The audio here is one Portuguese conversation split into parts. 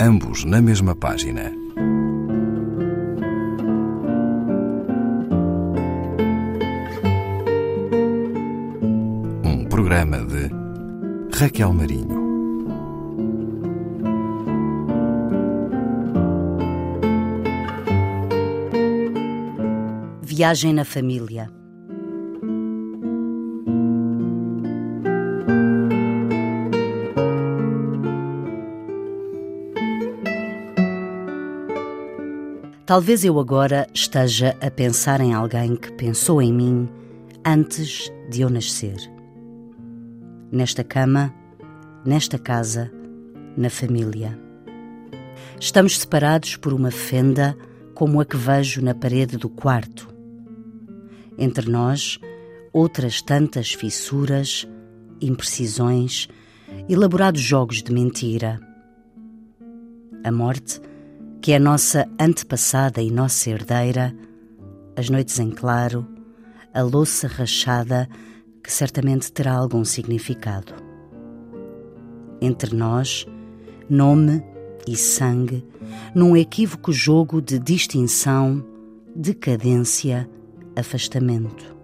ambos na mesma página. Um programa de Raquel Marinho. Viagem na família. Talvez eu agora esteja a pensar em alguém que pensou em mim antes de eu nascer. Nesta cama, nesta casa, na família. Estamos separados por uma fenda como a que vejo na parede do quarto. Entre nós, outras tantas fissuras, imprecisões, elaborados jogos de mentira. A morte que é nossa antepassada e nossa herdeira, as noites em claro, a louça rachada, que certamente terá algum significado. Entre nós, nome e sangue, num equívoco jogo de distinção, decadência, afastamento.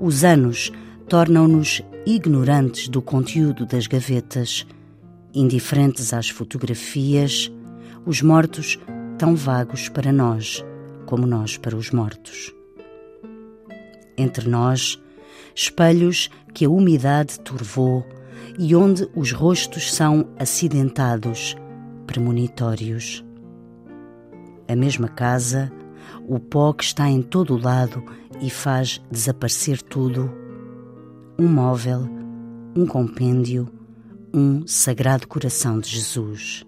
Os anos tornam-nos ignorantes do conteúdo das gavetas, indiferentes às fotografias, os mortos tão vagos para nós como nós para os mortos. Entre nós, espelhos que a umidade turvou e onde os rostos são acidentados, premonitórios. A mesma casa, o pó que está em todo o lado e faz desaparecer tudo. Um móvel, um compêndio, um sagrado coração de Jesus.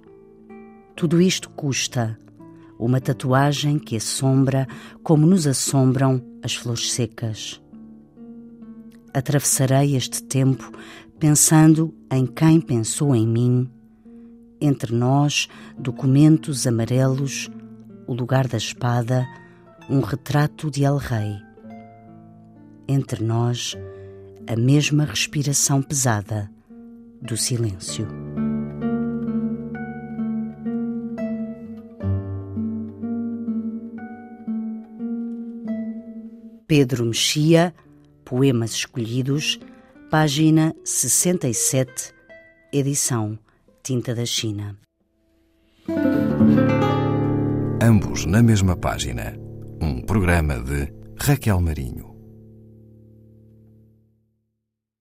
Tudo isto custa uma tatuagem que assombra como nos assombram as flores secas. Atravessarei este tempo pensando em quem pensou em mim, entre nós, documentos amarelos, o lugar da espada, um retrato de El Rei. Entre nós, a mesma respiração pesada do silêncio. Pedro Mexia, Poemas Escolhidos, página 67, edição Tinta da China. Ambos na mesma página. Um programa de Raquel Marinho.